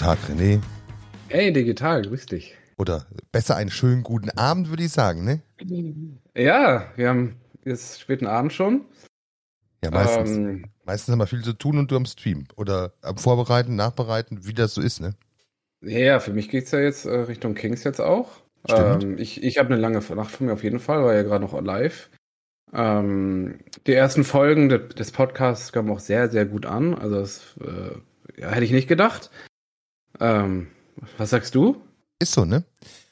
Tag, René. Hey, digital, grüß dich. Oder besser einen schönen guten Abend, würde ich sagen, ne? Ja, wir haben jetzt späten Abend schon. Ja, meistens. Ähm, meistens haben wir viel zu tun und du am Stream. Oder am Vorbereiten, Nachbereiten, wie das so ist, ne? Ja, für mich geht es ja jetzt äh, Richtung Kings jetzt auch. Ähm, ich ich habe eine lange Nacht von mir auf jeden Fall, war ja gerade noch live. Ähm, die ersten Folgen de des Podcasts kamen auch sehr, sehr gut an. Also das äh, ja, hätte ich nicht gedacht. Ähm, was sagst du? Ist so, ne?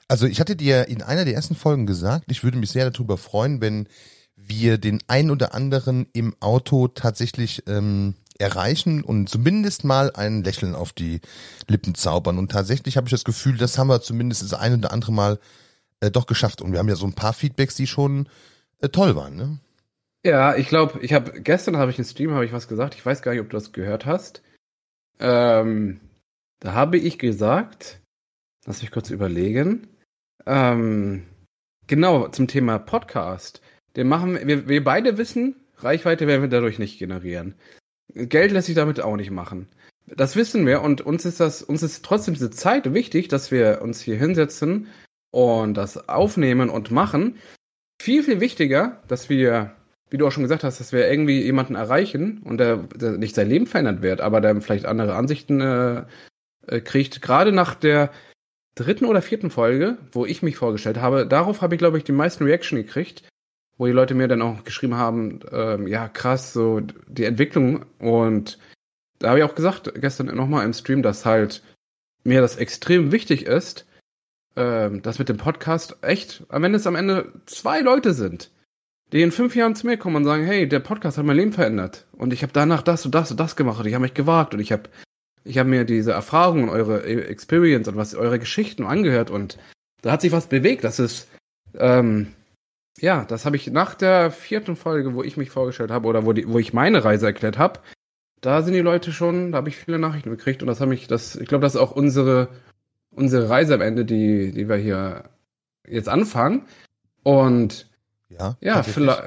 Also ich hatte dir in einer der ersten Folgen gesagt, ich würde mich sehr darüber freuen, wenn wir den einen oder anderen im Auto tatsächlich ähm, erreichen und zumindest mal ein Lächeln auf die Lippen zaubern. Und tatsächlich habe ich das Gefühl, das haben wir zumindest das ein oder andere Mal äh, doch geschafft. Und wir haben ja so ein paar Feedbacks, die schon äh, toll waren, ne? Ja, ich glaube, ich habe gestern habe ich im Stream habe ich was gesagt. Ich weiß gar nicht, ob du das gehört hast. Ähm, da habe ich gesagt, lass mich kurz überlegen. Ähm, genau zum Thema Podcast. Den machen wir, wir beide wissen, Reichweite werden wir dadurch nicht generieren. Geld lässt sich damit auch nicht machen. Das wissen wir und uns ist das, uns ist trotzdem diese Zeit wichtig, dass wir uns hier hinsetzen und das aufnehmen und machen. Viel, viel wichtiger, dass wir, wie du auch schon gesagt hast, dass wir irgendwie jemanden erreichen und der, der nicht sein Leben verändert wird, aber der vielleicht andere Ansichten äh, äh, kriegt. Gerade nach der dritten oder vierten Folge, wo ich mich vorgestellt habe, darauf habe ich, glaube ich, die meisten Reaction gekriegt wo die Leute mir dann auch geschrieben haben, ähm, ja krass, so die Entwicklung und da habe ich auch gesagt gestern nochmal im Stream, dass halt mir das extrem wichtig ist, ähm, dass mit dem Podcast echt, wenn es am Ende zwei Leute sind, die in fünf Jahren zu mir kommen und sagen, hey, der Podcast hat mein Leben verändert und ich habe danach das und das und das gemacht und ich habe mich gewagt und ich habe ich habe mir diese Erfahrungen, eure Experience und was eure Geschichten angehört und da hat sich was bewegt. Das ist ähm, ja, das habe ich nach der vierten Folge, wo ich mich vorgestellt habe oder wo, die, wo ich meine Reise erklärt habe, da sind die Leute schon, da habe ich viele Nachrichten gekriegt und das habe ich, das, ich glaube, das ist auch unsere, unsere Reise am Ende, die, die wir hier jetzt anfangen. Und ja, ja vielleicht,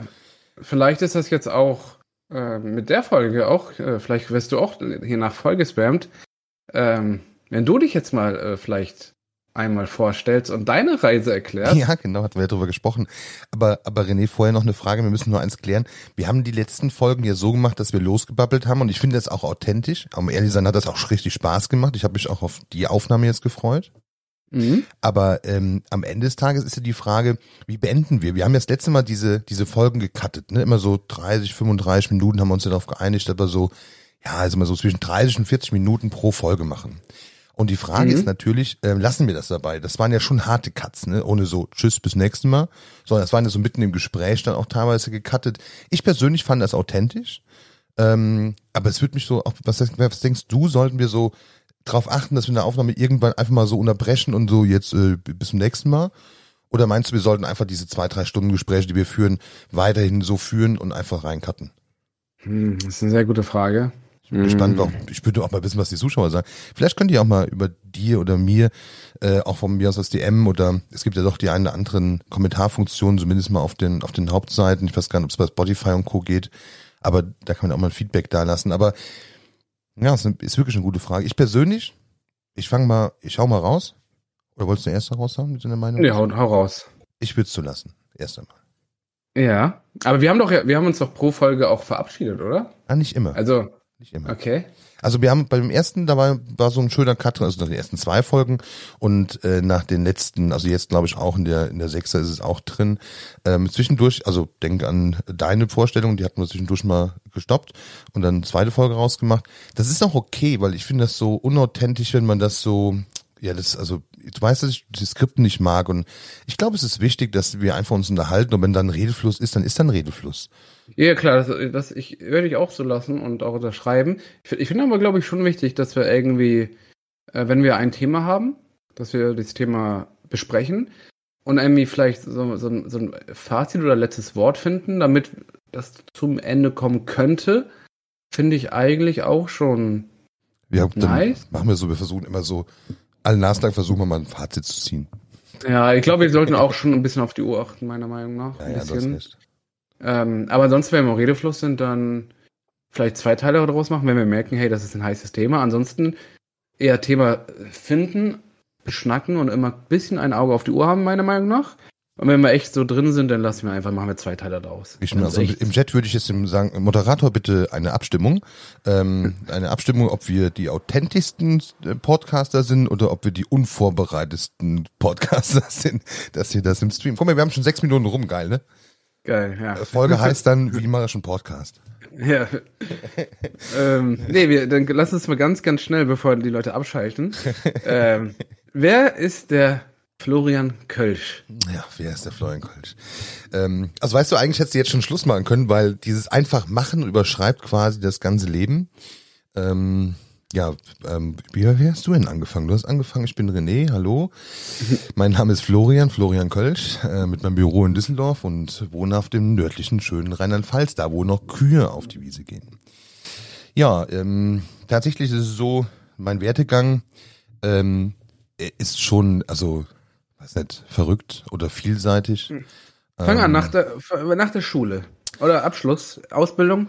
vielleicht ist das jetzt auch äh, mit der Folge auch, äh, vielleicht wirst du auch hier nach Folge spammt. Ähm, wenn du dich jetzt mal äh, vielleicht einmal vorstellst und deine Reise erklärst. Ja, genau, hatten wir ja drüber gesprochen. Aber, aber René, vorher noch eine Frage, wir müssen nur eins klären. Wir haben die letzten Folgen ja so gemacht, dass wir losgebabbelt haben und ich finde das auch authentisch. Um ehrlich sein, hat das auch richtig Spaß gemacht. Ich habe mich auch auf die Aufnahme jetzt gefreut. Mhm. Aber ähm, am Ende des Tages ist ja die Frage, wie beenden wir? Wir haben ja das letzte Mal diese, diese Folgen gecuttet, ne? Immer so 30, 35 Minuten haben wir uns ja darauf geeinigt, aber so, ja, also mal so zwischen 30 und 40 Minuten pro Folge machen. Und die Frage mhm. ist natürlich, äh, lassen wir das dabei? Das waren ja schon harte Cuts, ne? Ohne so Tschüss bis nächsten Mal. Sondern das waren ja so mitten im Gespräch dann auch teilweise gecuttet. Ich persönlich fand das authentisch. Ähm, aber es würde mich so, was, was denkst du, sollten wir so darauf achten, dass wir in der Aufnahme irgendwann einfach mal so unterbrechen und so jetzt äh, bis zum nächsten Mal? Oder meinst du, wir sollten einfach diese zwei, drei Stunden Gespräche, die wir führen, weiterhin so führen und einfach reincutten? Hm, das ist eine sehr gute Frage. Ich bin gespannt, auch, ich würde auch mal wissen, was die Zuschauer sagen. Vielleicht könnt ihr auch mal über dir oder mir, äh, auch von mir aus das DM oder es gibt ja doch die einen oder anderen Kommentarfunktionen, zumindest mal auf den, auf den Hauptseiten. Ich weiß gar nicht, ob es bei Spotify und Co. geht, aber da kann man auch mal ein Feedback da lassen. Aber ja, ist, ist wirklich eine gute Frage. Ich persönlich, ich fange mal, ich schau mal raus. Oder wolltest du erst raus haben mit deiner Meinung? Ja, hau, hau raus. Ich würde es zu lassen. Erst einmal. Ja, aber wir haben doch, wir haben uns doch pro Folge auch verabschiedet, oder? Ah, nicht immer. Also, nicht immer. Okay. Also wir haben beim ersten, da war, war so ein schöner Cut drin, also nach den ersten zwei Folgen und äh, nach den letzten, also jetzt glaube ich auch in der in der Sechser ist es auch drin. Ähm, zwischendurch, also denk an deine Vorstellung, die hatten wir zwischendurch mal gestoppt und dann eine zweite Folge rausgemacht. Das ist auch okay, weil ich finde das so unauthentisch, wenn man das so Ja, das, also, du weißt, dass ich die Skripten nicht mag und ich glaube, es ist wichtig, dass wir einfach uns unterhalten und wenn dann Redefluss ist, dann ist dann Redefluss. Ja, klar, das, das ich, würde ich auch so lassen und auch unterschreiben. Ich, ich finde aber, glaube ich, schon wichtig, dass wir irgendwie, äh, wenn wir ein Thema haben, dass wir das Thema besprechen und irgendwie vielleicht so, so, so ein Fazit oder letztes Wort finden, damit das zum Ende kommen könnte, finde ich eigentlich auch schon Ja, dann Nice. machen wir so, wir versuchen immer so, allen Naslang versuchen wir mal ein Fazit zu ziehen. Ja, ich glaube, wir sollten auch schon ein bisschen auf die Uhr achten, meiner Meinung nach. Ja, ein ja, das bisschen. nicht. Ähm, aber sonst, wenn wir im Redefluss sind, dann vielleicht zwei Teile daraus machen, wenn wir merken, hey, das ist ein heißes Thema. Ansonsten eher Thema finden, beschnacken und immer ein bisschen ein Auge auf die Uhr haben, meiner Meinung nach. Und wenn wir echt so drin sind, dann lassen wir einfach, machen wir zwei Teile daraus. Ich, also im Chat würde ich jetzt sagen, Moderator bitte eine Abstimmung. Ähm, eine Abstimmung, ob wir die authentischsten äh, Podcaster sind oder ob wir die unvorbereitetsten Podcaster sind, dass ihr das im Stream. Guck mal, wir haben schon sechs Minuten rum, geil, ne? Geil, ja. Folge heißt dann, wie ich einen Podcast? Ja. ähm, nee, wir, dann lass uns mal ganz, ganz schnell, bevor die Leute abschalten. ähm, wer ist der Florian Kölsch? Ja, wer ist der Florian Kolsch? Ähm, also weißt du, eigentlich hättest du jetzt schon Schluss machen können, weil dieses einfach machen überschreibt quasi das ganze Leben. Ähm, ja, ähm, wie, wie hast du denn angefangen? Du hast angefangen, ich bin René, hallo. Mein Name ist Florian, Florian Kölsch, äh, mit meinem Büro in Düsseldorf und wohne auf dem nördlichen, schönen Rheinland-Pfalz, da wo noch Kühe auf die Wiese gehen. Ja, ähm, tatsächlich ist es so, mein Wertegang ähm, ist schon, also, weiß nicht, verrückt oder vielseitig. Fang Ähm. an, nach der, nach der Schule. Oder Abschluss, Ausbildung.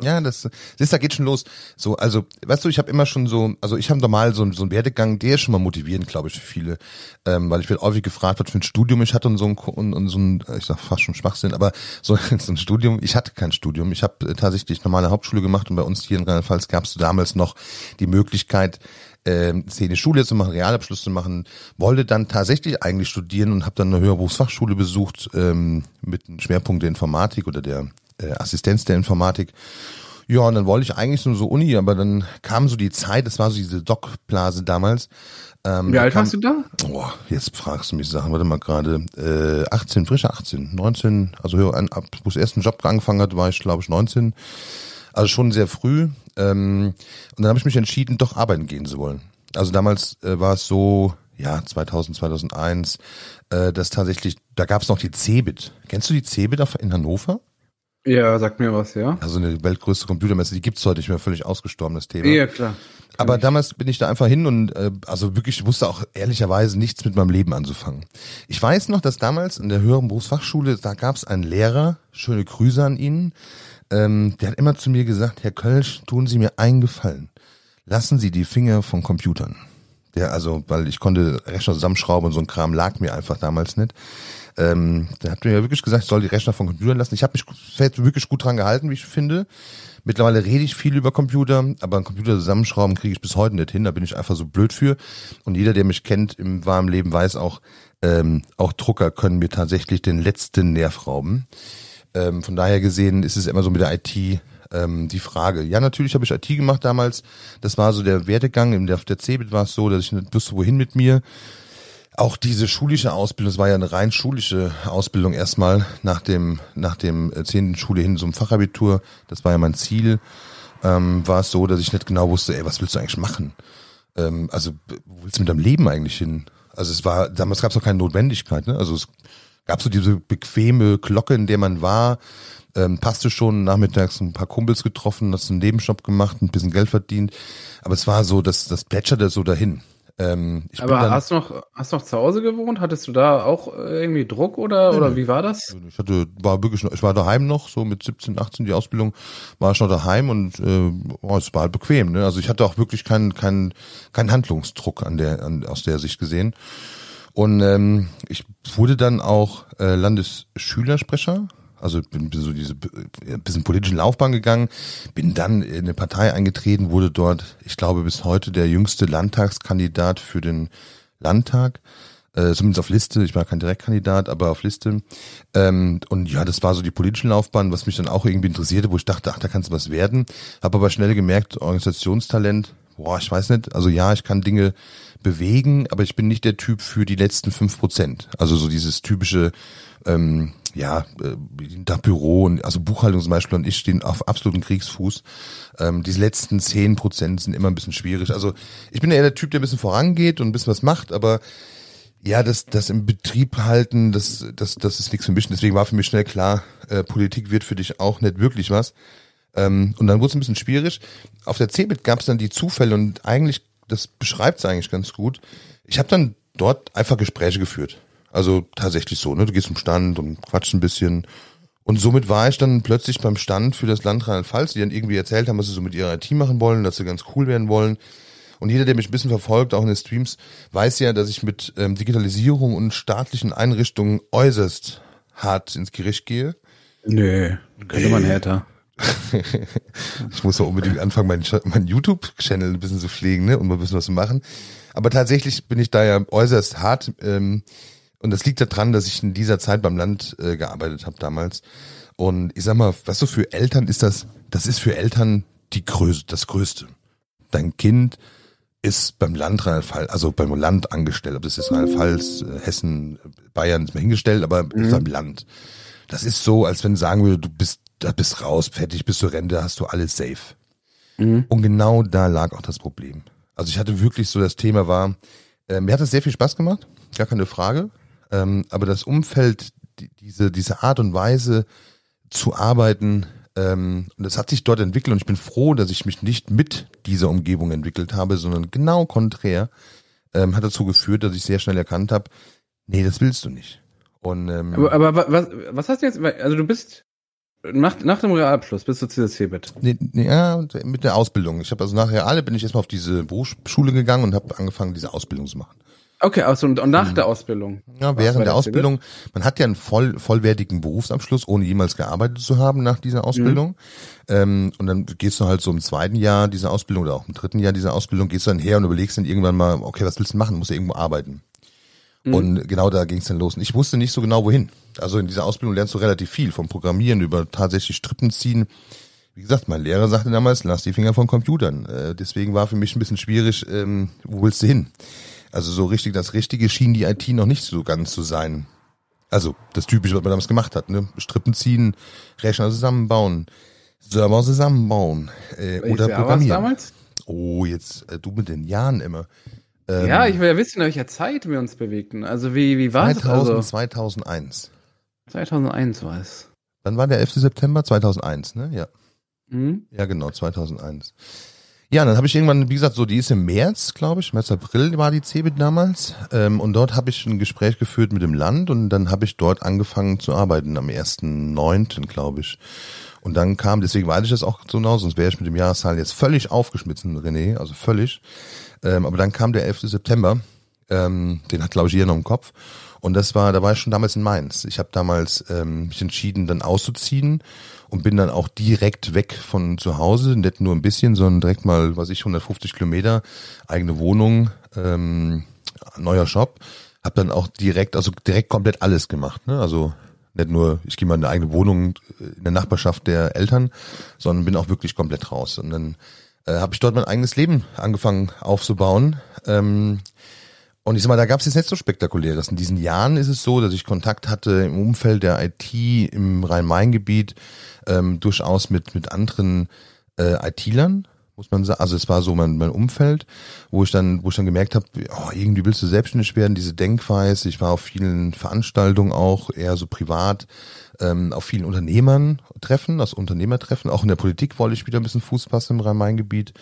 Ja, das siehst, da geht schon los. So, also, weißt du, ich habe immer schon so, also ich habe normal so, so einen Werdegang, der ist schon mal motivierend, glaube ich, für viele, ähm, weil ich werde häufig gefragt, was für ein Studium ich hatte und so ein, und, und so ein, ich sag fast schon Schwachsinn, aber so, so ein Studium, ich hatte kein Studium, ich habe äh, tatsächlich normale Hauptschule gemacht und bei uns hier in Rheinland-Pfalz gab es damals noch die Möglichkeit, ähm, Szene Schule zu machen, Realabschluss zu machen, wollte dann tatsächlich eigentlich studieren und habe dann eine Hörberufsfachschule besucht ähm, mit einem Schwerpunkt der Informatik oder der äh, Assistenz der Informatik. Ja, und dann wollte ich eigentlich nur so Uni, aber dann kam so die Zeit, das war so diese Doc-Blase damals. Ähm, Wie alt kam, warst du da? Boah, jetzt fragst du mich Sachen, warte mal gerade, äh, 18, frische 18, 19, also an, ab, wo ich ersten Job angefangen hat, war ich glaube ich 19. Also schon sehr früh. Ähm, und dann habe ich mich entschieden, doch arbeiten gehen zu wollen. Also damals äh, war es so, ja, 2000, 2001, äh, dass tatsächlich, da gab es noch die Cebit. Kennst du die Cebit in Hannover? Ja, sag mir was, ja. Also eine weltgrößte Computermesse, die gibt's heute nicht mehr, völlig ausgestorben, das Thema. Ja, klar. Aber damals bin ich da einfach hin und äh, also wirklich ich wusste auch ehrlicherweise nichts mit meinem Leben anzufangen. Ich weiß noch, dass damals in der höheren Berufsfachschule, da gab es einen Lehrer, schöne Grüße an ihn, ähm, der hat immer zu mir gesagt, Herr Kölsch, tun Sie mir einen Gefallen. Lassen Sie die Finger von Computern. Der, also, weil ich konnte Rechner zusammenschrauben und so ein Kram lag mir einfach damals nicht. Ähm, der hat mir ja wirklich gesagt, ich soll die Rechner von Computern lassen. Ich habe mich wirklich gut dran gehalten, wie ich finde. Mittlerweile rede ich viel über Computer, aber einen Computer zusammenschrauben kriege ich bis heute nicht hin. Da bin ich einfach so blöd für. Und jeder, der mich kennt im warmen Leben, weiß auch, ähm, auch Drucker können mir tatsächlich den letzten Nerv rauben. Ähm, von daher gesehen ist es immer so mit der IT ähm, die Frage. Ja, natürlich habe ich IT gemacht damals. Das war so der Werdegang. In der, der CeBIT war es so, dass ich nicht wusste, wohin mit mir. Auch diese schulische Ausbildung, das war ja eine rein schulische Ausbildung erstmal nach dem nach dem äh, zehnten Schule hin zum Fachabitur. Das war ja mein Ziel. Ähm, war es so, dass ich nicht genau wusste, ey, was willst du eigentlich machen? Ähm, also wo willst du mit deinem Leben eigentlich hin? Also es war damals gab es noch keine Notwendigkeit. Ne? Also es gab so diese bequeme Glocke, in der man war. Ähm, passte schon nachmittags ein paar Kumpels getroffen, hast einen Nebenjob gemacht, ein bisschen Geld verdient. Aber es war so, dass das plätscherte so dahin. Ähm, ich Aber hast du noch, hast du noch zu Hause gewohnt? Hattest du da auch äh, irgendwie Druck oder, oder wie war das? Ich hatte, war wirklich, ich war daheim noch, so mit 17, 18 die Ausbildung, war ich noch daheim und äh, oh, es war halt bequem. Ne? Also ich hatte auch wirklich keinen keinen keinen Handlungsdruck an der an, aus der Sicht gesehen. Und ähm, ich wurde dann auch äh, Landesschülersprecher, also bin, bin so diese äh, bisschen politische Laufbahn gegangen, bin dann in eine Partei eingetreten, wurde dort, ich glaube bis heute der jüngste Landtagskandidat für den Landtag. Äh, zumindest auf Liste, ich war kein Direktkandidat, aber auf Liste. Ähm, und ja, das war so die politische Laufbahn, was mich dann auch irgendwie interessierte, wo ich dachte, ach, da kannst du was werden. Habe aber schnell gemerkt, Organisationstalent boah, ich weiß nicht, also ja, ich kann Dinge bewegen, aber ich bin nicht der Typ für die letzten fünf Prozent. Also so dieses typische, ähm, ja, äh, da Büro und also Buchhaltung zum Beispiel und ich stehen auf absoluten Kriegsfuß. Ähm, diese letzten zehn Prozent sind immer ein bisschen schwierig. Also ich bin eher der Typ, der ein bisschen vorangeht und ein bisschen was macht, aber ja, das, das im Betrieb halten, das, das, das ist nichts für mich. Deswegen war für mich schnell klar, äh, Politik wird für dich auch nicht wirklich was. Ähm, und dann wurde es ein bisschen schwierig. Auf der CeBIT gab es dann die Zufälle und eigentlich, das beschreibt es eigentlich ganz gut. Ich habe dann dort einfach Gespräche geführt. Also tatsächlich so, ne? Du gehst zum Stand und quatschst ein bisschen. Und somit war ich dann plötzlich beim Stand für das Land Rheinland-Pfalz, die dann irgendwie erzählt haben, was sie so mit ihrer IT machen wollen, dass sie ganz cool werden wollen. Und jeder, der mich ein bisschen verfolgt, auch in den Streams, weiß ja, dass ich mit ähm, Digitalisierung und staatlichen Einrichtungen äußerst hart ins Gericht gehe. Nö, könnte man härter. Ich muss doch unbedingt anfangen, meinen mein YouTube-Channel ein bisschen zu pflegen, ne, und mal ein bisschen was zu machen. Aber tatsächlich bin ich da ja äußerst hart. Ähm, und das liegt daran, dass ich in dieser Zeit beim Land äh, gearbeitet habe damals. Und ich sag mal, was so für Eltern ist das? Das ist für Eltern die Größe, das Größte. Dein Kind ist beim Land Rheinland-Pfalz, also beim Land angestellt, ob das ist Rheinland-Pfalz, äh, Hessen, Bayern ist mir hingestellt, aber mhm. beim Land. Das ist so, als wenn sagen würde, du bist, da bist raus, fertig, bist du Rente, hast du alles safe. Mhm. Und genau da lag auch das Problem. Also ich hatte wirklich so, das Thema war, äh, mir hat es sehr viel Spaß gemacht, gar keine Frage. Ähm, aber das Umfeld, die, diese, diese Art und Weise zu arbeiten, ähm, und das hat sich dort entwickelt und ich bin froh, dass ich mich nicht mit dieser Umgebung entwickelt habe, sondern genau konträr, ähm, hat dazu geführt, dass ich sehr schnell erkannt habe, nee, das willst du nicht. Und, ähm, aber, aber was, was hast du jetzt, also du bist nach, nach dem Realabschluss bist du zu CeBIT? Nee, nee, ja, mit der Ausbildung. Ich habe also nach Reale bin ich erstmal auf diese Berufsschule gegangen und habe angefangen, diese Ausbildung zu machen. Okay, also und, nach mhm. der Ausbildung? Ja, während der Ausbildung. Man hat ja einen voll, vollwertigen Berufsabschluss, ohne jemals gearbeitet zu haben nach dieser Ausbildung. Mhm. Ähm, und dann gehst du halt so im zweiten Jahr dieser Ausbildung oder auch im dritten Jahr dieser Ausbildung, gehst du dann her und überlegst dann irgendwann mal, okay, was willst du machen? Musst du irgendwo arbeiten. Mhm. Und genau da ging es dann los. Und ich wusste nicht so genau, wohin. Also in dieser Ausbildung lernst du relativ viel, vom Programmieren über tatsächlich Strippen ziehen. Wie gesagt, mein Lehrer sagte damals, lass die Finger von Computern. Äh, deswegen war für mich ein bisschen schwierig, ähm, wo willst du hin? Also so richtig das Richtige schien die IT noch nicht so ganz zu sein. Also das Typische, was man damals gemacht hat, ne? Strippen ziehen, Rechner zusammenbauen, Server zusammenbauen äh, oder programmieren. damals? Oh, jetzt äh, du mit den Jahren immer. Ähm, ja, ich will ja wissen, in welcher Zeit wir uns bewegten. Also wie, wie war 2000, es? Also? 2001. 2001 war es. Dann war der 11. September 2001, ne? Ja. Mhm. Ja, genau, 2001. Ja, dann habe ich irgendwann, wie gesagt, so die ist im März, glaube ich, März, April war die CeBIT damals. Ähm, und dort habe ich ein Gespräch geführt mit dem Land und dann habe ich dort angefangen zu arbeiten am 1.9., glaube ich. Und dann kam, deswegen weiß ich das auch so genau, sonst wäre ich mit dem Jahreszahlen jetzt völlig aufgeschmissen, René, also völlig. Ähm, aber dann kam der 11. September, ähm, den hat, glaube ich, jeder noch im Kopf. Und das war, da war ich schon damals in Mainz. Ich habe damals ähm, mich entschieden, dann auszuziehen und bin dann auch direkt weg von zu Hause, nicht nur ein bisschen, sondern direkt mal, was ich, 150 Kilometer, eigene Wohnung, ähm, neuer Shop. Hab dann auch direkt, also direkt komplett alles gemacht. Ne? Also nicht nur, ich gehe mal in eine eigene Wohnung in der Nachbarschaft der Eltern, sondern bin auch wirklich komplett raus. Und dann äh, habe ich dort mein eigenes Leben angefangen aufzubauen. Ähm, und ich sag mal, da gab es jetzt nicht so spektakuläres. In diesen Jahren ist es so, dass ich Kontakt hatte im Umfeld der IT im Rhein-Main-Gebiet ähm, durchaus mit mit anderen äh, IT-Lern, muss man sagen. Also es war so mein, mein Umfeld, wo ich dann, wo ich dann gemerkt habe, oh, irgendwie willst du selbstständig werden, diese Denkweise. Ich war auf vielen Veranstaltungen auch, eher so privat, ähm, auf vielen Unternehmern treffen, also Unternehmertreffen. Auch in der Politik wollte ich wieder ein bisschen Fuß fassen im Rhein-Main-Gebiet.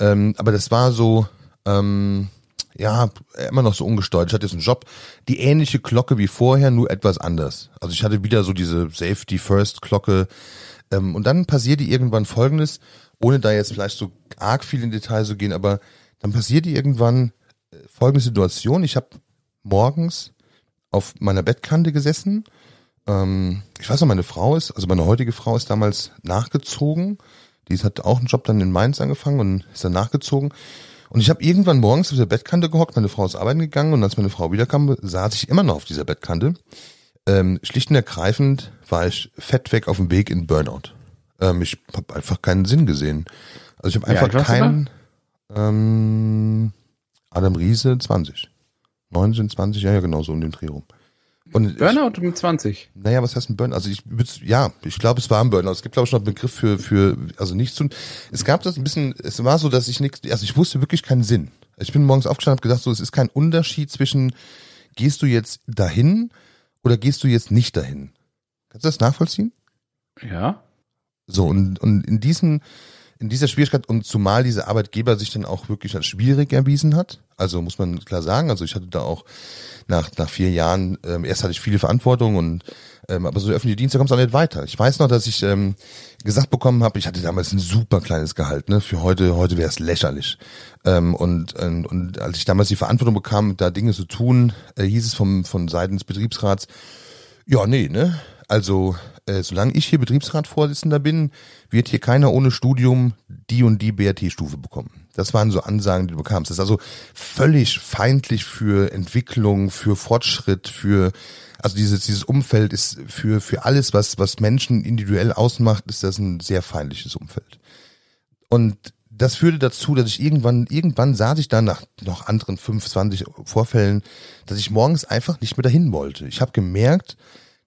Ähm, aber das war so, ähm, ja, immer noch so ungesteuert. Ich hatte jetzt einen Job, die ähnliche Glocke wie vorher, nur etwas anders. Also ich hatte wieder so diese Safety First Glocke. Ähm, und dann passierte irgendwann Folgendes, ohne da jetzt vielleicht so arg viel in Detail zu gehen, aber dann passierte irgendwann äh, folgende Situation. Ich habe morgens auf meiner Bettkante gesessen. Ähm, ich weiß noch, meine Frau ist, also meine heutige Frau ist damals nachgezogen. Die hat auch einen Job dann in Mainz angefangen und ist dann nachgezogen. Und ich habe irgendwann morgens auf der Bettkante gehockt, meine Frau ist arbeiten gegangen und als meine Frau wiederkam, saß ich immer noch auf dieser Bettkante. Ähm, schlicht und ergreifend war ich fett weg auf dem Weg in Burnout. Ähm, ich habe einfach keinen Sinn gesehen. Also ich habe einfach keinen. Ähm, Adam Riese 20. 19, 20, ja, ja, genau, so um den Dreh rum. Und Burnout mit 20. Naja, was heißt ein Burnout? Also ich ja, ich glaube, es war ein Burnout. Es gibt, glaube ich, noch einen Begriff für, für, also nicht zu. Es gab das ein bisschen, es war so, dass ich nichts, also ich wusste wirklich keinen Sinn. Ich bin morgens aufgestanden und habe gedacht, so, es ist kein Unterschied zwischen, gehst du jetzt dahin oder gehst du jetzt nicht dahin? Kannst du das nachvollziehen? Ja. So, und, und in diesen, in dieser Schwierigkeit, und zumal dieser Arbeitgeber sich dann auch wirklich als schwierig erwiesen hat, also muss man klar sagen, also ich hatte da auch nach, nach vier Jahren, ähm, erst hatte ich viele Verantwortung und ähm, aber so öffentliche Dienst, da kommt es auch nicht weiter. Ich weiß noch, dass ich ähm, gesagt bekommen habe, ich hatte damals ein super kleines Gehalt, ne? Für heute, heute wäre es lächerlich. Ähm, und, und, und als ich damals die Verantwortung bekam, da Dinge zu tun, äh, hieß es vom, von Seiten des Betriebsrats, ja, nee, ne? Also, äh, solange ich hier Betriebsratsvorsitzender bin, wird hier keiner ohne Studium die und die BRT-Stufe bekommen. Das waren so Ansagen, die du bekamst. Das ist also völlig feindlich für Entwicklung, für Fortschritt, für also dieses dieses Umfeld ist für für alles, was was Menschen individuell ausmacht, ist das ein sehr feindliches Umfeld. Und das führte dazu, dass ich irgendwann, irgendwann saß ich dann nach noch anderen 25 Vorfällen, dass ich morgens einfach nicht mehr dahin wollte. Ich habe gemerkt,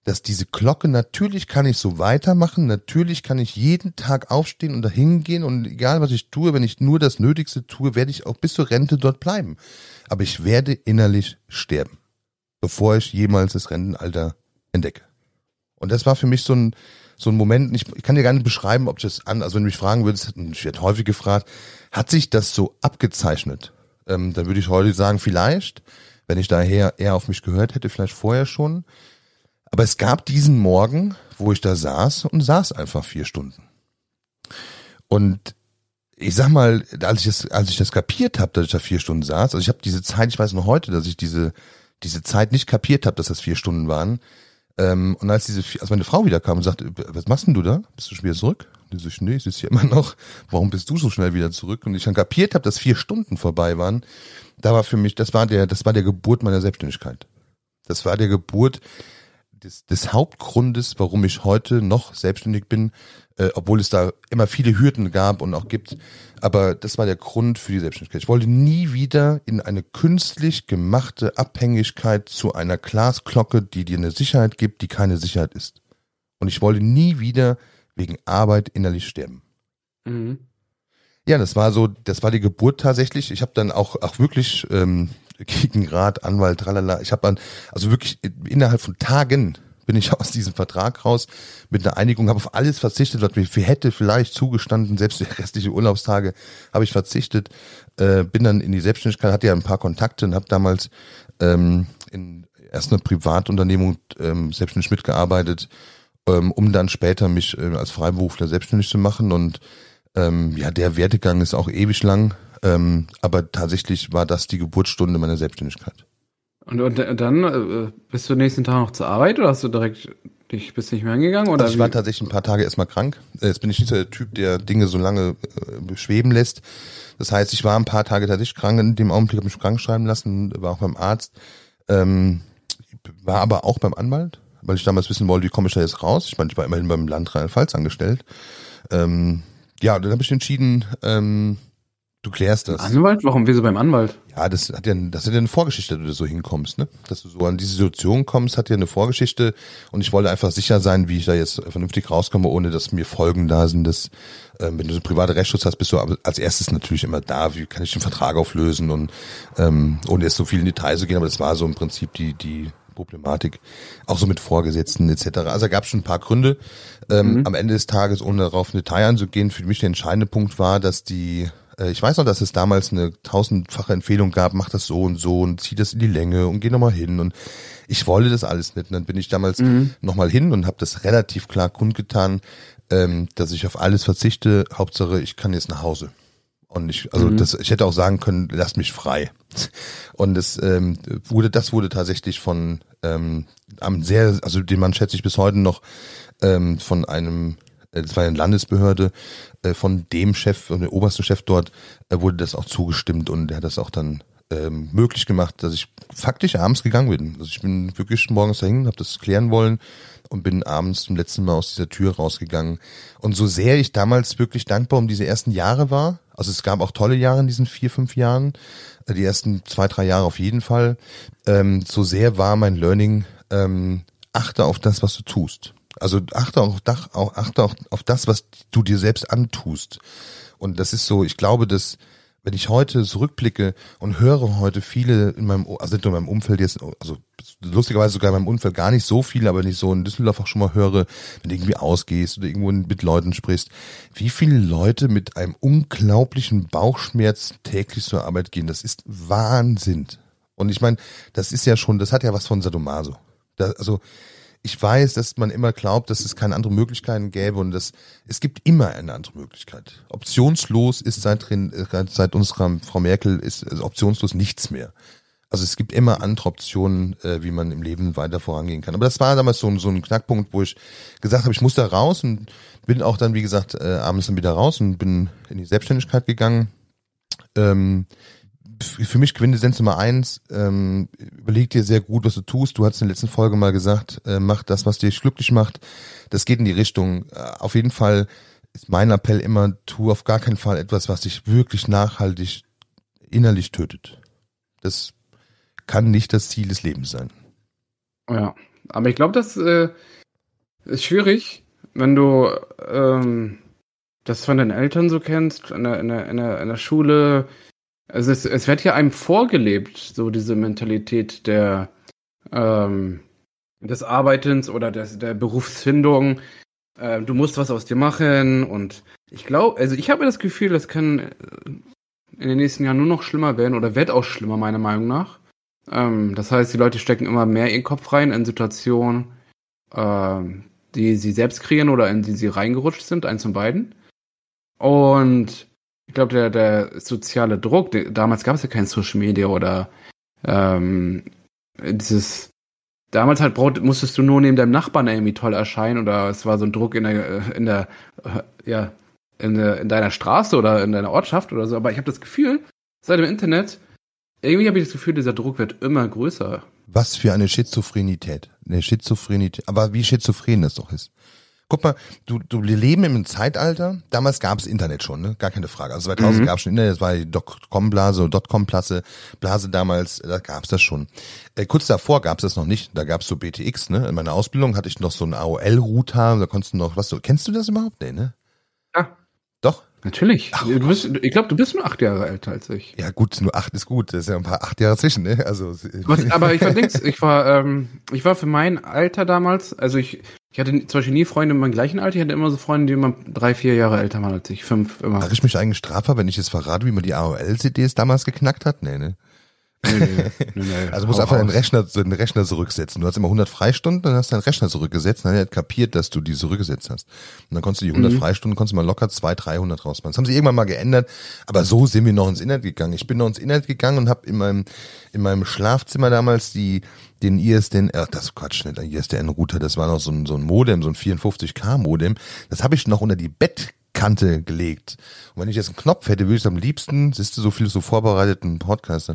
dass diese Glocke, natürlich kann ich so weitermachen, natürlich kann ich jeden Tag aufstehen und dahin gehen und egal was ich tue, wenn ich nur das Nötigste tue, werde ich auch bis zur Rente dort bleiben. Aber ich werde innerlich sterben, bevor ich jemals das Rentenalter entdecke. Und das war für mich so ein, so ein Moment, ich, ich kann dir gar nicht beschreiben, ob das an, also wenn du mich fragen würdest, ich werde häufig gefragt, hat sich das so abgezeichnet? Ähm, dann würde ich heute sagen, vielleicht, wenn ich daher eher auf mich gehört hätte, vielleicht vorher schon. Aber es gab diesen Morgen, wo ich da saß und saß einfach vier Stunden. Und ich sag mal, als ich das, als ich das kapiert habe, dass ich da vier Stunden saß, also ich habe diese Zeit, ich weiß noch heute, dass ich diese, diese Zeit nicht kapiert habe, dass das vier Stunden waren. Ähm, und als diese, als meine Frau wieder kam und sagte, was machst denn du da? Bist du schon wieder zurück? Und ich nee, ich sitze hier immer noch. Warum bist du so schnell wieder zurück? Und ich dann kapiert habe, dass vier Stunden vorbei waren. Da war für mich, das war der, das war der Geburt meiner Selbstständigkeit. Das war der Geburt des, des Hauptgrundes, warum ich heute noch selbstständig bin, äh, obwohl es da immer viele Hürden gab und auch gibt. Aber das war der Grund für die Selbstständigkeit. Ich wollte nie wieder in eine künstlich gemachte Abhängigkeit zu einer Glasglocke, die dir eine Sicherheit gibt, die keine Sicherheit ist. Und ich wollte nie wieder wegen Arbeit innerlich sterben. Mhm. Ja, das war so, das war die Geburt tatsächlich. Ich habe dann auch, auch wirklich ähm, gegen Rat, Anwalt, tralala. Ich habe dann, also wirklich innerhalb von Tagen bin ich aus diesem Vertrag raus mit einer Einigung, habe auf alles verzichtet, was mir hätte vielleicht zugestanden, selbst die restliche Urlaubstage habe ich verzichtet, äh, bin dann in die Selbstständigkeit, hatte ja ein paar Kontakte und habe damals ähm, in erst eine Privatunternehmung ähm, selbstständig mitgearbeitet, ähm, um dann später mich äh, als Freiberufler selbstständig zu machen. Und ähm, ja, der Werdegang ist auch ewig lang, ähm, aber tatsächlich war das die Geburtsstunde meiner Selbstständigkeit. Und, und dann äh, bist du nächsten Tag noch zur Arbeit oder hast du direkt dich bist nicht mehr hingegangen oder Also ich war wie? tatsächlich ein paar Tage erstmal krank. Äh, Jetzt bin ich nicht so der Typ, der Dinge so lange äh, schweben lässt. Das heißt, ich war ein paar Tage tatsächlich krank. In dem Augenblick habe ich mich krank schreiben lassen, war auch beim Arzt. Ähm, war aber auch beim Anwalt, weil ich damals wissen wollte, wie komme ich da jetzt raus. Ich meine, ich war immerhin beim Land Rheinland-Pfalz angestellt. Ähm, ja, dann habe ich entschieden, ähm, du klärst das. Anwalt? Warum wieso beim Anwalt? Ja, das hat ja, das hat ja eine Vorgeschichte, dass du so hinkommst, ne? Dass du so an diese Situation kommst, hat ja eine Vorgeschichte und ich wollte einfach sicher sein, wie ich da jetzt vernünftig rauskomme, ohne dass mir Folgen da sind. Dass, ähm, wenn du so private Rechtsschutz hast, bist du aber als erstes natürlich immer da, wie kann ich den Vertrag auflösen und ähm, ohne jetzt so viel in Details zu gehen, aber das war so im Prinzip die, die Problematik, auch so mit Vorgesetzten etc. Also gab es schon ein paar Gründe. Ähm, Am Ende des Tages, ohne darauf in Detail einzugehen, für mich der entscheidende Punkt war, dass die äh, ich weiß noch, dass es damals eine tausendfache Empfehlung gab, mach das so und so und zieh das in die Länge und geh nochmal hin. Und ich wollte das alles nicht. Und dann bin ich damals mhm. nochmal hin und habe das relativ klar kundgetan, ähm, dass ich auf alles verzichte. Hauptsache, ich kann jetzt nach Hause. Und ich, also Mhm. das, ich hätte auch sagen können, lasst mich frei. Und das ähm, wurde, das wurde tatsächlich von ähm, am sehr, also den Mann schätze ich bis heute noch, ähm, von einem, äh, das war eine Landesbehörde, äh, von dem Chef, von dem obersten Chef dort, äh, wurde das auch zugestimmt und der hat das auch dann ähm, möglich gemacht, dass ich faktisch abends gegangen bin. Also ich bin wirklich morgens dahin, habe das klären wollen und bin abends zum letzten Mal aus dieser Tür rausgegangen. Und so sehr ich damals wirklich dankbar um diese ersten Jahre war, also es gab auch tolle Jahre in diesen vier, fünf Jahren, äh, die ersten zwei, drei Jahre auf jeden Fall, ähm, so sehr war mein Learning, ähm, achte auf das, was du tust. Also achte auch, achte auch auf das, was du dir selbst antust. Und das ist so, ich glaube, dass wenn ich heute zurückblicke und höre heute viele in meinem, also in meinem Umfeld jetzt, also lustigerweise sogar in meinem Umfeld gar nicht so viele, aber wenn ich so in Düsseldorf auch schon mal höre, wenn du irgendwie ausgehst oder irgendwo mit Leuten sprichst, wie viele Leute mit einem unglaublichen Bauchschmerz täglich zur Arbeit gehen, das ist Wahnsinn. Und ich meine, das ist ja schon, das hat ja was von Sadomaso. Da, also ich weiß, dass man immer glaubt, dass es keine anderen Möglichkeiten gäbe und dass es gibt immer eine andere Möglichkeit. Optionslos ist seit, äh, seit unserer Frau Merkel ist optionslos nichts mehr. Also es gibt immer andere Optionen, äh, wie man im Leben weiter vorangehen kann. Aber das war damals so, so ein Knackpunkt, wo ich gesagt habe, ich muss da raus und bin auch dann, wie gesagt, äh, abends dann wieder raus und bin in die Selbstständigkeit gegangen. Ähm, für mich Quintessenz Nummer eins, ähm, überleg dir sehr gut, was du tust. Du hast in der letzten Folge mal gesagt, äh, mach das, was dich glücklich macht. Das geht in die Richtung. Äh, auf jeden Fall ist mein Appell immer, tu auf gar keinen Fall etwas, was dich wirklich nachhaltig innerlich tötet. Das kann nicht das Ziel des Lebens sein. Ja, aber ich glaube, das äh, ist schwierig, wenn du ähm, das von deinen Eltern so kennst, in der, in der, in der, Schule, also es, es wird ja einem vorgelebt, so diese Mentalität der ähm, des Arbeitens oder des, der Berufsfindung. Äh, du musst was aus dir machen und ich glaube, also ich habe das Gefühl, das kann äh, in den nächsten Jahren nur noch schlimmer werden oder wird auch schlimmer, meiner Meinung nach. Ähm, das heißt, die Leute stecken immer mehr ihren Kopf rein in Situationen, äh, die sie selbst kreieren oder in die sie reingerutscht sind, eins von beiden. Und ich glaube, der, der soziale Druck, der, damals gab es ja kein Social Media oder ähm, dieses damals halt braucht, musstest du nur neben deinem Nachbarn irgendwie toll erscheinen oder es war so ein Druck in der in der ja in, der, in deiner Straße oder in deiner Ortschaft oder so. Aber ich habe das Gefühl, seit dem Internet, irgendwie habe ich das Gefühl, dieser Druck wird immer größer. Was für eine Schizophrenität. Eine Schizophrenität. Aber wie schizophren das doch ist. Guck mal, du, du wir leben im Zeitalter, damals gab es Internet schon, ne? gar keine Frage. Also 2000 mhm. gab es schon Internet, das war die Dotcom-Blase, Dotcom-Blase, Blase damals, da gab es das schon. Äh, kurz davor gab es das noch nicht, da gab es so BTX, ne? In meiner Ausbildung hatte ich noch so einen AOL-Router, da konntest du noch, was so, kennst du das überhaupt? Nee, ne? Ja. Doch? Natürlich. Ach, du bist, ich glaube, du bist nur acht Jahre älter als ich. Ja, gut, nur acht ist gut. Das ist ja ein paar acht Jahre zwischen, ne? Also. Was, aber ich war nix. Ich war, ähm, ich war für mein Alter damals, also ich, ich hatte zum Beispiel nie Freunde in meinem gleichen Alter. Ich hatte immer so Freunde, die immer drei, vier Jahre älter waren als ich. Fünf immer. Mache ich mich eigentlich strafbar, wenn ich jetzt verrate, wie man die AOL-CDs damals geknackt hat? Nee, ne? Nee, nee, nee, nee. Also musst einfach den Rechner, den Rechner zurücksetzen. Du hast immer 100 Freistunden, dann hast du deinen Rechner zurückgesetzt, dann hat er kapiert, dass du die zurückgesetzt hast. Und dann konntest du die 100 mhm. Freistunden, konntest du mal locker 200, 300 rausmachen. Das haben sie irgendwann mal geändert, aber so sind wir noch ins Internet gegangen. Ich bin noch ins Internet gegangen und habe in meinem, in meinem Schlafzimmer damals die, den ISDN, ach, das Quatsch, nicht ein ISDN-Router, das war noch so ein, so ein Modem, so ein 54K-Modem. Das habe ich noch unter die Bett Kante gelegt. Und wenn ich jetzt einen Knopf hätte, würde ich am liebsten, siehst du, so viel so vorbereiteten Podcast,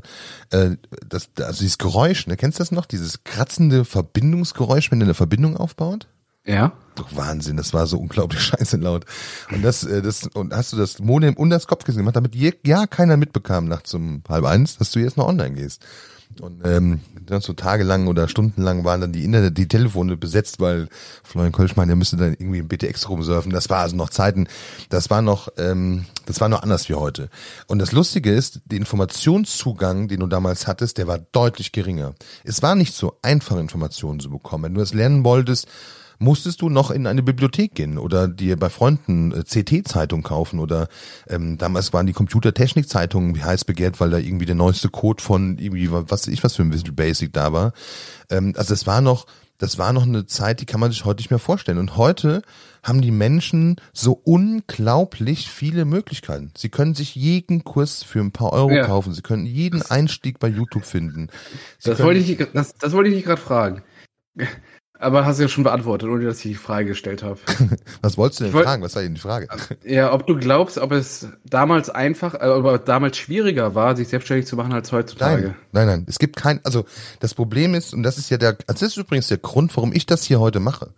äh, das, also dieses Geräusch, ne, kennst du das noch? Dieses kratzende Verbindungsgeräusch, wenn du eine Verbindung aufbaut? Ja. Doch Wahnsinn, das war so unglaublich scheiße laut. Und das, äh, das, und hast du das Modem und das Kopfkissen gemacht, damit je, ja keiner mitbekam nachts um halb eins, dass du jetzt noch online gehst. Und ähm, dann so tagelang oder stundenlang waren dann die Internet, die Telefone besetzt, weil Florian Kolsch meinte, er müsste dann irgendwie im BTX rumsurfen. Das war also noch Zeiten, das war noch, ähm, das war noch anders wie heute. Und das Lustige ist, der Informationszugang, den du damals hattest, der war deutlich geringer. Es war nicht so einfach, Informationen zu bekommen. Wenn du das lernen wolltest, musstest du noch in eine Bibliothek gehen oder dir bei Freunden äh, CT-Zeitung kaufen oder ähm, damals waren die Computertechnik-Zeitungen wie heiß begehrt, weil da irgendwie der neueste Code von irgendwie, was weiß ich was für ein Visual Basic da war. Ähm, also es war noch, das war noch eine Zeit, die kann man sich heute nicht mehr vorstellen. Und heute haben die Menschen so unglaublich viele Möglichkeiten. Sie können sich jeden Kurs für ein paar Euro ja. kaufen. Sie können jeden Einstieg bei YouTube finden. das wollte ich, das, das wollte ich nicht gerade fragen. Aber hast du ja schon beantwortet, ohne dass ich die Frage gestellt habe. Was wolltest du denn wollt- fragen? Was war denn die Frage? Ja, ob du glaubst, ob es damals einfach, äh, ob es damals schwieriger war, sich selbstständig zu machen als heutzutage. Nein, nein, nein. Es gibt kein, also das Problem ist, und das ist ja der, also das ist übrigens der Grund, warum ich das hier heute mache.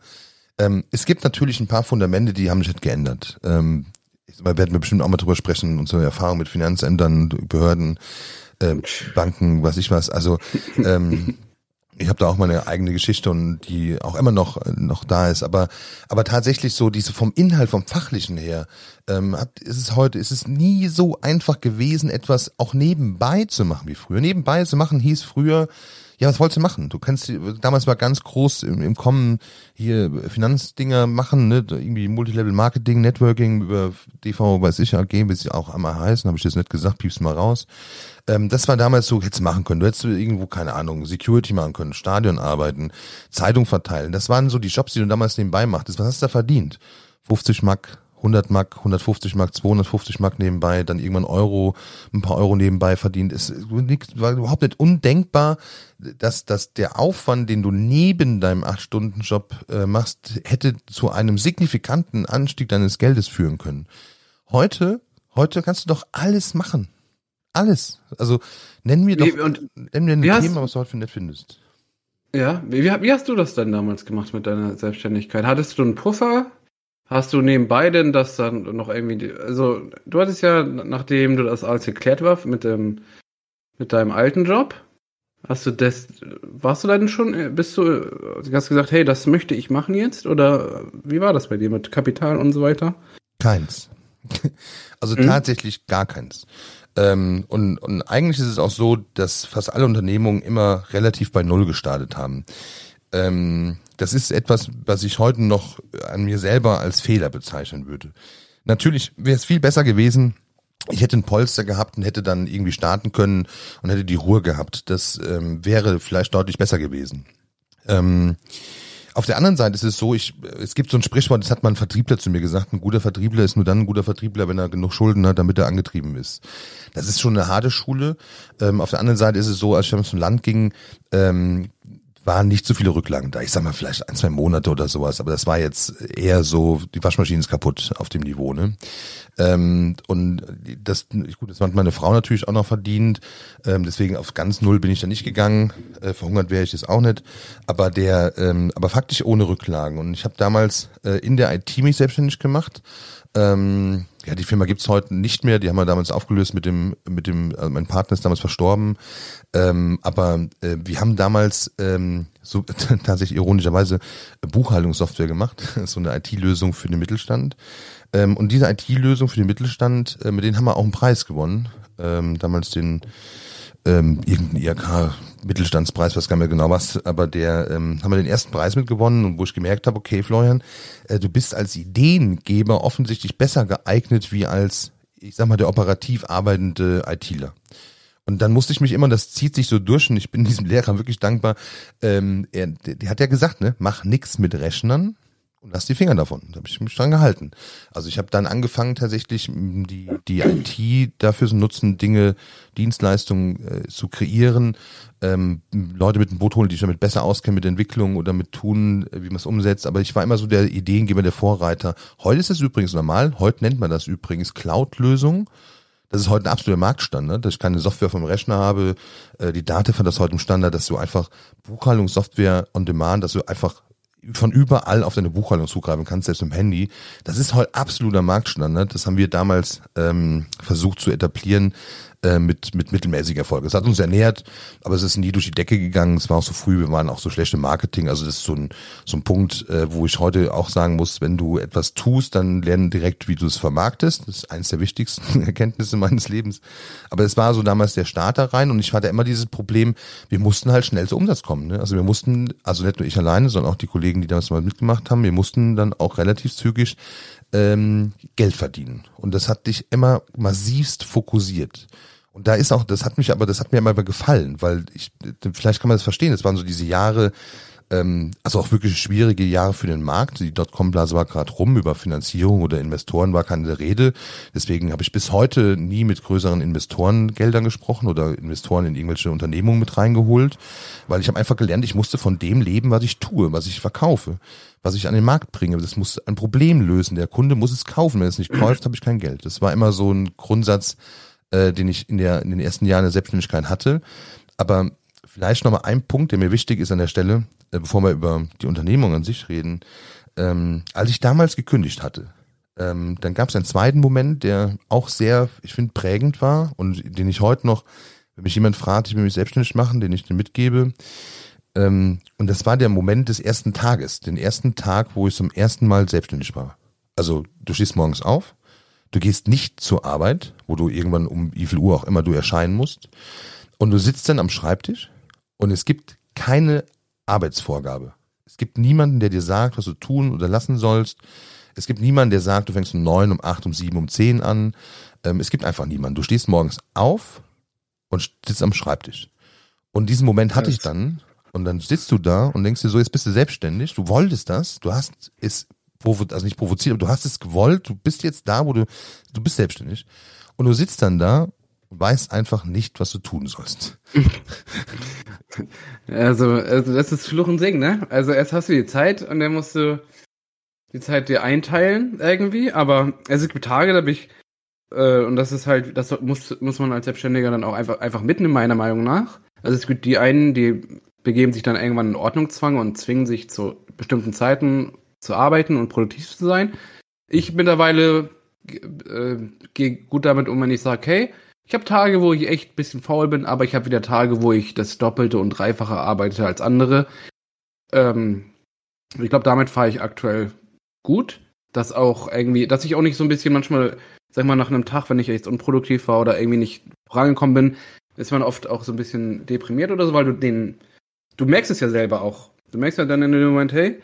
Ähm, es gibt natürlich ein paar Fundamente, die haben sich nicht geändert. Ähm, mal, werden wir bestimmt auch mal drüber sprechen, unsere Erfahrung mit Finanzämtern, Behörden, ähm, Banken, was ich was. Also ähm, ich habe da auch meine eigene Geschichte und die auch immer noch noch da ist, aber aber tatsächlich so diese vom Inhalt, vom fachlichen her, ähm, hat, ist es heute, ist es nie so einfach gewesen, etwas auch nebenbei zu machen wie früher. Nebenbei zu machen hieß früher, ja, was wolltest du machen? Du kannst damals war ganz groß im, im Kommen hier Finanzdinger machen, ne, irgendwie Multilevel Marketing, Networking über DV, weiß ich, AG, wie sie auch einmal heißen, habe ich das nicht gesagt, piepst mal raus. Ähm, das war damals so, hättest du machen können. Du hättest irgendwo, keine Ahnung, Security machen können, Stadion arbeiten, Zeitung verteilen. Das waren so die Jobs, die du damals nebenbei machtest. Was hast du da verdient? 50 Mark, 100 Mark, 150 Mark, 250 Mark nebenbei, dann irgendwann Euro, ein paar Euro nebenbei verdient. Es war überhaupt nicht undenkbar, dass, dass der Aufwand, den du neben deinem 8-Stunden-Job äh, machst, hätte zu einem signifikanten Anstieg deines Geldes führen können. Heute, heute kannst du doch alles machen. Alles. Also nenn mir doch, und- nenn mir ein hast- Thema, was du heute für nett findest. Ja, wie, wie, wie hast du das denn damals gemacht mit deiner Selbstständigkeit? Hattest du einen Puffer? Hast du nebenbei denn das dann noch irgendwie, also du hattest ja, nachdem du das alles geklärt war mit dem, mit deinem alten Job, hast du das, warst du dann schon, äh, bist du, äh, hast gesagt, hey, das möchte ich machen jetzt? Oder äh, wie war das bei dir mit Kapital und so weiter? Keins. Also Mhm. tatsächlich gar keins. Ähm, und, und eigentlich ist es auch so, dass fast alle Unternehmungen immer relativ bei Null gestartet haben. Ähm, das ist etwas, was ich heute noch an mir selber als Fehler bezeichnen würde. Natürlich wäre es viel besser gewesen, ich hätte ein Polster gehabt und hätte dann irgendwie starten können und hätte die Ruhe gehabt. Das ähm, wäre vielleicht deutlich besser gewesen. Ähm, auf der anderen Seite ist es so, ich, es gibt so ein Sprichwort, das hat mal ein Vertriebler zu mir gesagt, ein guter Vertriebler ist nur dann ein guter Vertriebler, wenn er genug Schulden hat, damit er angetrieben ist. Das ist schon eine harte Schule. Ähm, auf der anderen Seite ist es so, als ich zum Land ging, ähm, waren nicht so viele Rücklagen da. Ich sag mal vielleicht ein, zwei Monate oder sowas, aber das war jetzt eher so, die Waschmaschine ist kaputt auf dem Niveau, ne? Ähm, und das, gut, das hat meine Frau natürlich auch noch verdient. Ähm, deswegen auf ganz null bin ich da nicht gegangen. Äh, verhungert wäre ich jetzt auch nicht. Aber der, ähm, aber faktisch ohne Rücklagen. Und ich habe damals äh, in der IT mich selbstständig gemacht. Ähm, ja, die Firma gibt's heute nicht mehr. Die haben wir damals aufgelöst mit dem, mit dem, also mein Partner ist damals verstorben. Ähm, aber äh, wir haben damals ähm, so tatsächlich ironischerweise Buchhaltungssoftware gemacht, so eine IT-Lösung für den Mittelstand. Ähm, und diese IT-Lösung für den Mittelstand, äh, mit denen haben wir auch einen Preis gewonnen. Ähm, damals den ähm, irgendeinen IRK-Mittelstandspreis, weiß gar nicht mehr genau was, aber der ähm, haben wir den ersten Preis mitgewonnen und wo ich gemerkt habe, okay, Florian, äh, du bist als Ideengeber offensichtlich besser geeignet wie als, ich sag mal, der operativ arbeitende ITler. Und dann musste ich mich immer, das zieht sich so durch und ich bin diesem Lehrer wirklich dankbar. Ähm, er, der, der hat ja gesagt, ne, mach nix mit Rechnern und lass die Finger davon. Da habe ich mich dran gehalten. Also ich habe dann angefangen tatsächlich die die IT dafür zu nutzen, Dinge, Dienstleistungen äh, zu kreieren, ähm, Leute mit dem Boot holen, die sich damit besser auskennen mit Entwicklung oder mit tun, äh, wie man es umsetzt. Aber ich war immer so der Ideengeber, der Vorreiter. Heute ist es übrigens normal. Heute nennt man das übrigens Cloud-Lösung. Das ist heute ein absoluter Marktstandard, dass ich keine Software vom Rechner habe. Äh, Die Dativ hat das heute im Standard, dass du einfach Buchhaltungssoftware on demand, dass du einfach von überall auf deine Buchhaltung zugreifen kannst, selbst im Handy. Das ist heute absoluter Marktstandard. Das haben wir damals ähm, versucht zu etablieren äh, mit, mit mittelmäßiger Erfolg. Es hat uns ernährt, aber es ist nie durch die Decke gegangen. Es war auch so früh, wir waren auch so schlechte Marketing. Also das ist so ein, so ein Punkt, äh, wo ich heute auch sagen muss, wenn du etwas tust, dann lernen direkt, wie du es vermarktest. Das ist eines der wichtigsten Erkenntnisse meines Lebens. Aber es war so damals der Starter rein und ich hatte immer dieses Problem, wir mussten halt schnell zu Umsatz kommen. Ne? Also wir mussten, also nicht nur ich alleine, sondern auch die Kollegen, die damals mal mitgemacht haben, wir mussten dann auch relativ zügig ähm, Geld verdienen. Und das hat dich immer massivst fokussiert. Und da ist auch, das hat mich aber, das hat mir immer gefallen, weil ich, vielleicht kann man das verstehen, das waren so diese Jahre, Ähm, also auch wirklich schwierige Jahre für den Markt. Die Dotcom-Blase war gerade rum, über Finanzierung oder Investoren war keine Rede. Deswegen habe ich bis heute nie mit größeren Investorengeldern gesprochen oder Investoren in irgendwelche Unternehmungen mit reingeholt, weil ich habe einfach gelernt, ich musste von dem leben, was ich tue, was ich verkaufe, was ich an den Markt bringe. Das muss ein Problem lösen. Der Kunde muss es kaufen. Wenn er es nicht kauft, habe ich kein Geld. Das war immer so ein Grundsatz, äh, den ich in, der, in den ersten Jahren der Selbstständigkeit hatte. Aber vielleicht nochmal ein Punkt, der mir wichtig ist an der Stelle, äh, bevor wir über die Unternehmung an sich reden. Ähm, als ich damals gekündigt hatte, ähm, dann gab es einen zweiten Moment, der auch sehr, ich finde, prägend war und den ich heute noch, wenn mich jemand fragt, ich will mich selbstständig machen, den ich dir mitgebe. Ähm, und das war der Moment des ersten Tages, den ersten Tag, wo ich zum ersten Mal selbstständig war. Also du stehst morgens auf, du gehst nicht zur Arbeit, wo du irgendwann um wie viel Uhr auch immer du erscheinen musst, und du sitzt dann am Schreibtisch und es gibt keine Arbeitsvorgabe. Es gibt niemanden, der dir sagt, was du tun oder lassen sollst. Es gibt niemanden, der sagt, du fängst um neun, um acht, um sieben, um zehn an. Ähm, es gibt einfach niemanden. Du stehst morgens auf und sitzt am Schreibtisch. Und diesen Moment hatte ich dann. Und dann sitzt du da und denkst dir so, jetzt bist du selbstständig. Du wolltest das. Du hast es, also nicht provoziert, aber du hast es gewollt. Du bist jetzt da, wo du, du bist selbstständig. Und du sitzt dann da weißt einfach nicht, was du tun sollst. Also, also das ist Fluch und Segen, ne? Also erst hast du die Zeit und dann musst du die Zeit dir einteilen irgendwie, aber es gibt Tage, da bin ich, äh, und das ist halt, das muss, muss man als Selbstständiger dann auch einfach, einfach mitnehmen, meiner Meinung nach. Also es gibt die einen, die begeben sich dann irgendwann in Ordnungszwang und zwingen sich zu bestimmten Zeiten zu arbeiten und produktiv zu sein. Ich mittlerweile äh, gehe gut damit um, wenn ich sage, hey, ich habe Tage, wo ich echt ein bisschen faul bin, aber ich habe wieder Tage, wo ich das Doppelte und Dreifache arbeite als andere. Ähm, ich glaube, damit fahre ich aktuell gut. Dass auch irgendwie, dass ich auch nicht so ein bisschen manchmal, sag mal, nach einem Tag, wenn ich echt unproduktiv war oder irgendwie nicht vorangekommen bin, ist man oft auch so ein bisschen deprimiert oder so, weil du den, du merkst es ja selber auch. Du merkst ja dann in dem Moment, hey,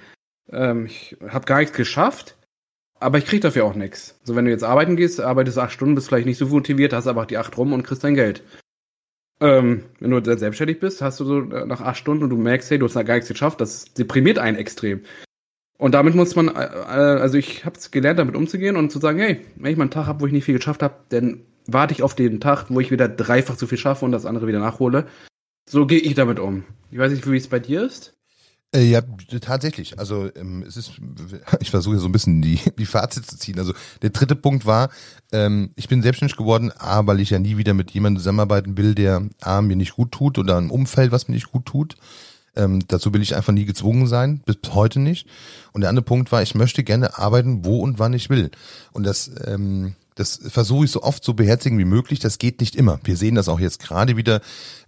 ähm, ich habe gar nichts geschafft, aber ich krieg dafür auch nichts. So, wenn du jetzt arbeiten gehst, arbeitest acht Stunden, bist vielleicht nicht so motiviert, hast aber die acht rum und kriegst dein Geld. Ähm, wenn du selbstständig bist, hast du so äh, nach acht Stunden und du merkst, hey, du hast da gar nichts geschafft, das deprimiert einen extrem. Und damit muss man, äh, äh also ich habe es gelernt, damit umzugehen und zu sagen, hey, wenn ich mal einen Tag habe, wo ich nicht viel geschafft habe, dann warte ich auf den Tag, wo ich wieder dreifach so viel schaffe und das andere wieder nachhole. So gehe ich damit um. Ich weiß nicht, wie es bei dir ist. Äh, ja, tatsächlich. Also ähm, es ist, ich versuche so ein bisschen die, die Fazit zu ziehen. Also der dritte Punkt war, ähm, ich bin selbstständig geworden, A, weil ich ja nie wieder mit jemandem zusammenarbeiten will, der A, mir nicht gut tut oder ein Umfeld, was mir nicht gut tut. Ähm, dazu will ich einfach nie gezwungen sein, bis heute nicht. Und der andere Punkt war, ich möchte gerne arbeiten, wo und wann ich will. Und das ähm, das versuche ich so oft so beherzigen wie möglich. Das geht nicht immer. Wir sehen das auch jetzt gerade wieder.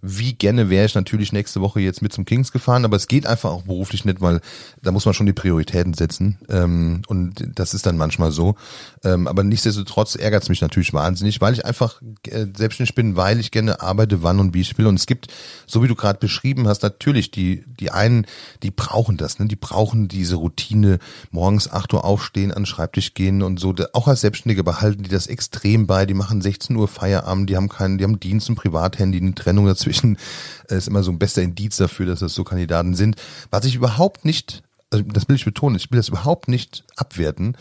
Wie gerne wäre ich natürlich nächste Woche jetzt mit zum Kings gefahren, aber es geht einfach auch beruflich nicht, weil da muss man schon die Prioritäten setzen. Ähm, und das ist dann manchmal so. Ähm, aber nichtsdestotrotz ärgert es mich natürlich wahnsinnig, weil ich einfach äh, selbstständig bin, weil ich gerne arbeite, wann und wie ich will. Und es gibt, so wie du gerade beschrieben hast, natürlich die, die einen, die brauchen das, ne? Die brauchen diese Routine, morgens acht Uhr aufstehen, an den Schreibtisch gehen und so. Auch als Selbstständige behalten die das extrem bei. Die machen 16 Uhr Feierabend, die haben keinen, die haben Dienst und Privathandy, eine Trennung dazwischen äh, ist immer so ein bester Indiz dafür, dass das so Kandidaten sind. Was ich überhaupt nicht, also das will ich betonen, ich will das überhaupt nicht abwerten.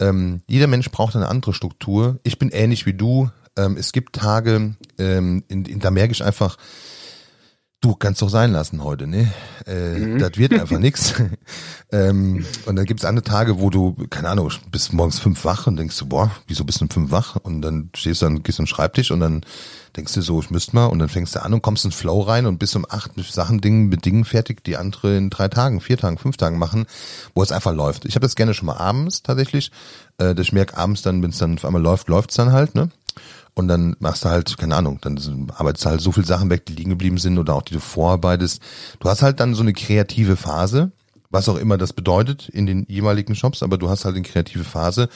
Ähm, jeder Mensch braucht eine andere Struktur. Ich bin ähnlich wie du. Ähm, es gibt Tage, ähm, in, in, da merke ich einfach, du kannst doch sein lassen heute, ne? Äh, mhm. Das wird einfach nix. ähm, und dann gibt's andere Tage, wo du, keine Ahnung, bist morgens fünf wach und denkst du, boah, wieso bist du um fünf wach? Und dann stehst du dann, gehst am Schreibtisch und dann denkst du so, ich müsste mal und dann fängst du an und kommst in den Flow rein und bist um acht mit Sachen, Dingen, mit Dingen fertig, die andere in drei Tagen, vier Tagen, fünf Tagen machen, wo es einfach läuft. Ich habe das gerne schon mal abends tatsächlich, äh, dass ich merke abends dann, wenn es dann auf einmal läuft, läuft's dann halt, ne? Und dann machst du halt, keine Ahnung, dann arbeitest du halt so viele Sachen weg, die liegen geblieben sind oder auch die du vorarbeitest. Du hast halt dann so eine kreative Phase, was auch immer das bedeutet in den jeweiligen Shops, aber du hast halt eine kreative Phase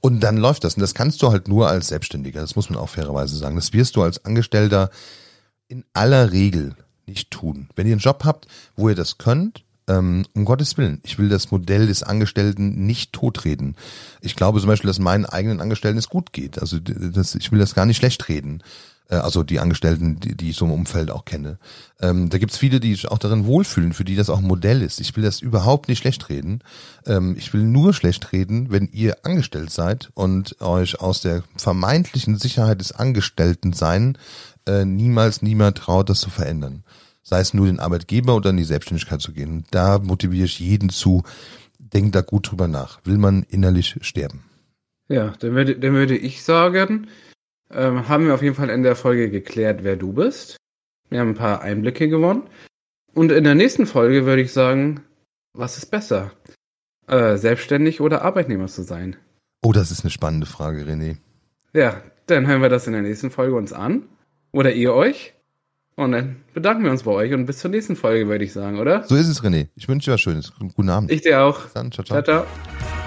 und dann läuft das. Und das kannst du halt nur als Selbstständiger, das muss man auch fairerweise sagen. Das wirst du als Angestellter in aller Regel nicht tun. Wenn ihr einen Job habt, wo ihr das könnt, ähm, um Gottes Willen, ich will das Modell des Angestellten nicht totreden. Ich glaube zum Beispiel, dass meinen eigenen Angestellten es gut geht. Also das, ich will das gar nicht schlecht reden. Äh, also die Angestellten, die, die ich so im Umfeld auch kenne. Ähm, da gibt's viele, die sich auch darin wohlfühlen, für die das auch ein Modell ist. Ich will das überhaupt nicht schlecht reden. Ähm, ich will nur schlecht reden, wenn ihr angestellt seid und euch aus der vermeintlichen Sicherheit des Angestelltensein äh, niemals niemand traut, das zu verändern. Sei es nur den Arbeitgeber oder in die Selbstständigkeit zu gehen. Und da motiviere ich jeden zu, denkt da gut drüber nach. Will man innerlich sterben? Ja, dann würde, dann würde ich sagen, ähm, haben wir auf jeden Fall in der Folge geklärt, wer du bist. Wir haben ein paar Einblicke gewonnen. Und in der nächsten Folge würde ich sagen, was ist besser? Äh, selbstständig oder Arbeitnehmer zu sein? Oh, das ist eine spannende Frage, René. Ja, dann hören wir das in der nächsten Folge uns an. Oder ihr euch. Und dann bedanken wir uns bei euch und bis zur nächsten Folge, würde ich sagen, oder? So ist es, René. Ich wünsche dir was Schönes. Guten Abend. Ich dir auch. Dann. Ciao, ciao. ciao. ciao.